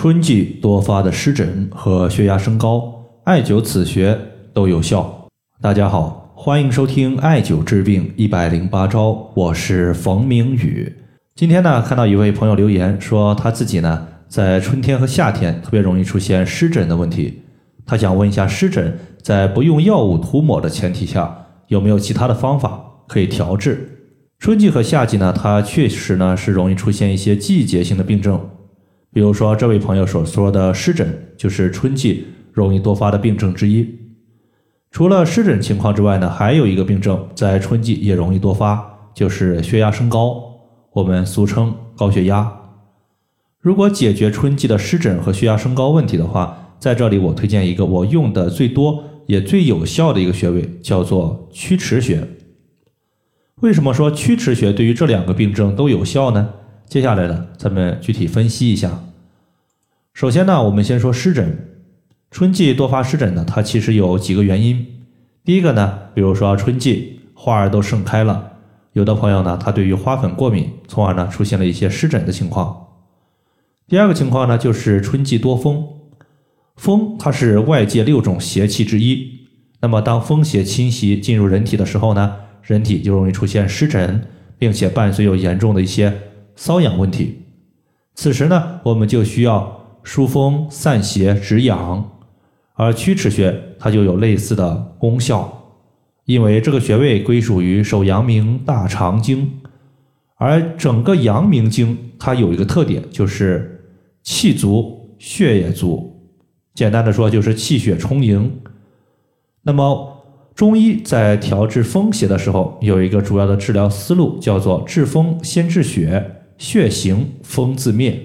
春季多发的湿疹和血压升高，艾灸此穴都有效。大家好，欢迎收听艾灸治病一百零八招，我是冯明宇。今天呢，看到一位朋友留言说，他自己呢在春天和夏天特别容易出现湿疹的问题。他想问一下，湿疹在不用药物涂抹的前提下，有没有其他的方法可以调治？春季和夏季呢，它确实呢是容易出现一些季节性的病症。比如说，这位朋友所说的湿疹，就是春季容易多发的病症之一。除了湿疹情况之外呢，还有一个病症在春季也容易多发，就是血压升高，我们俗称高血压。如果解决春季的湿疹和血压升高问题的话，在这里我推荐一个我用的最多也最有效的一个穴位，叫做曲池穴。为什么说曲池穴对于这两个病症都有效呢？接下来呢，咱们具体分析一下。首先呢，我们先说湿疹。春季多发湿疹呢，它其实有几个原因。第一个呢，比如说春季花儿都盛开了，有的朋友呢，他对于花粉过敏，从而呢出现了一些湿疹的情况。第二个情况呢，就是春季多风。风它是外界六种邪气之一，那么当风邪侵袭进入人体的时候呢，人体就容易出现湿疹，并且伴随有严重的一些。瘙痒问题，此时呢，我们就需要疏风散邪止痒，而曲池穴它就有类似的功效，因为这个穴位归属于手阳明大肠经，而整个阳明经它有一个特点，就是气足血也足，简单的说就是气血充盈。那么中医在调治风邪的时候，有一个主要的治疗思路，叫做治风先治血。血行风自灭。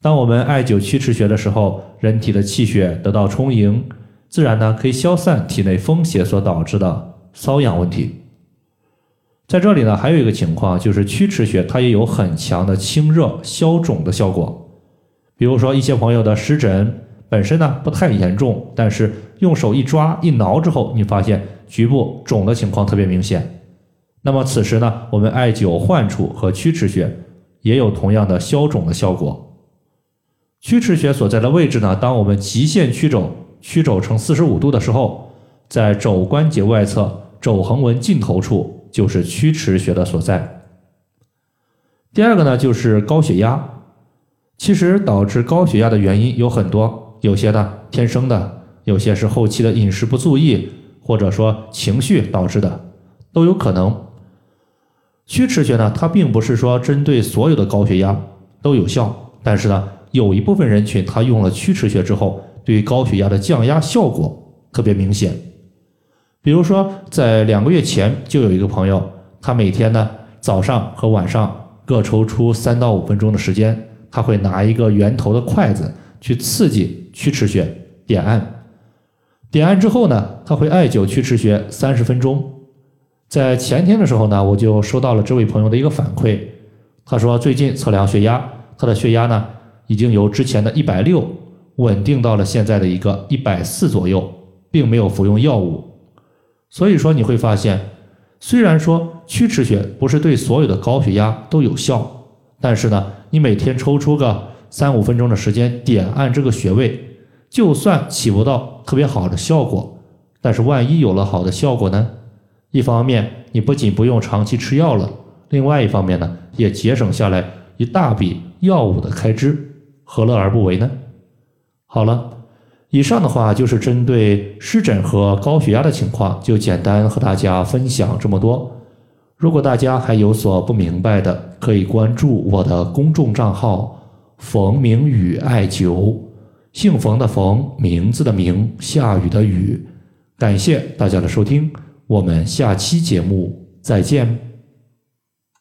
当我们艾灸曲池穴的时候，人体的气血得到充盈，自然呢可以消散体内风邪所导致的瘙痒问题。在这里呢，还有一个情况就是曲池穴它也有很强的清热消肿的效果。比如说一些朋友的湿疹本身呢不太严重，但是用手一抓一挠之后，你发现局部肿的情况特别明显。那么此时呢，我们艾灸患处和曲池穴。也有同样的消肿的效果。曲池穴所在的位置呢？当我们极限曲肘，曲肘成四十五度的时候，在肘关节外侧肘横纹尽头处，就是曲池穴的所在。第二个呢，就是高血压。其实导致高血压的原因有很多，有些呢天生的，有些是后期的饮食不注意，或者说情绪导致的，都有可能。曲池穴呢，它并不是说针对所有的高血压都有效，但是呢，有一部分人群他用了曲池穴之后，对于高血压的降压效果特别明显。比如说，在两个月前就有一个朋友，他每天呢早上和晚上各抽出三到五分钟的时间，他会拿一个圆头的筷子去刺激曲池穴点按，点按之后呢，他会艾灸曲池穴三十分钟。在前天的时候呢，我就收到了这位朋友的一个反馈，他说最近测量血压，他的血压呢已经由之前的一百六稳定到了现在的一个一百四左右，并没有服用药物。所以说你会发现，虽然说曲池穴不是对所有的高血压都有效，但是呢，你每天抽出个三五分钟的时间点按这个穴位，就算起不到特别好的效果，但是万一有了好的效果呢？一方面，你不仅不用长期吃药了；另外一方面呢，也节省下来一大笔药物的开支，何乐而不为呢？好了，以上的话就是针对湿疹和高血压的情况，就简单和大家分享这么多。如果大家还有所不明白的，可以关注我的公众账号“冯明宇艾灸”，姓冯的冯，名字的名，下雨的雨。感谢大家的收听。我们下期节目再见。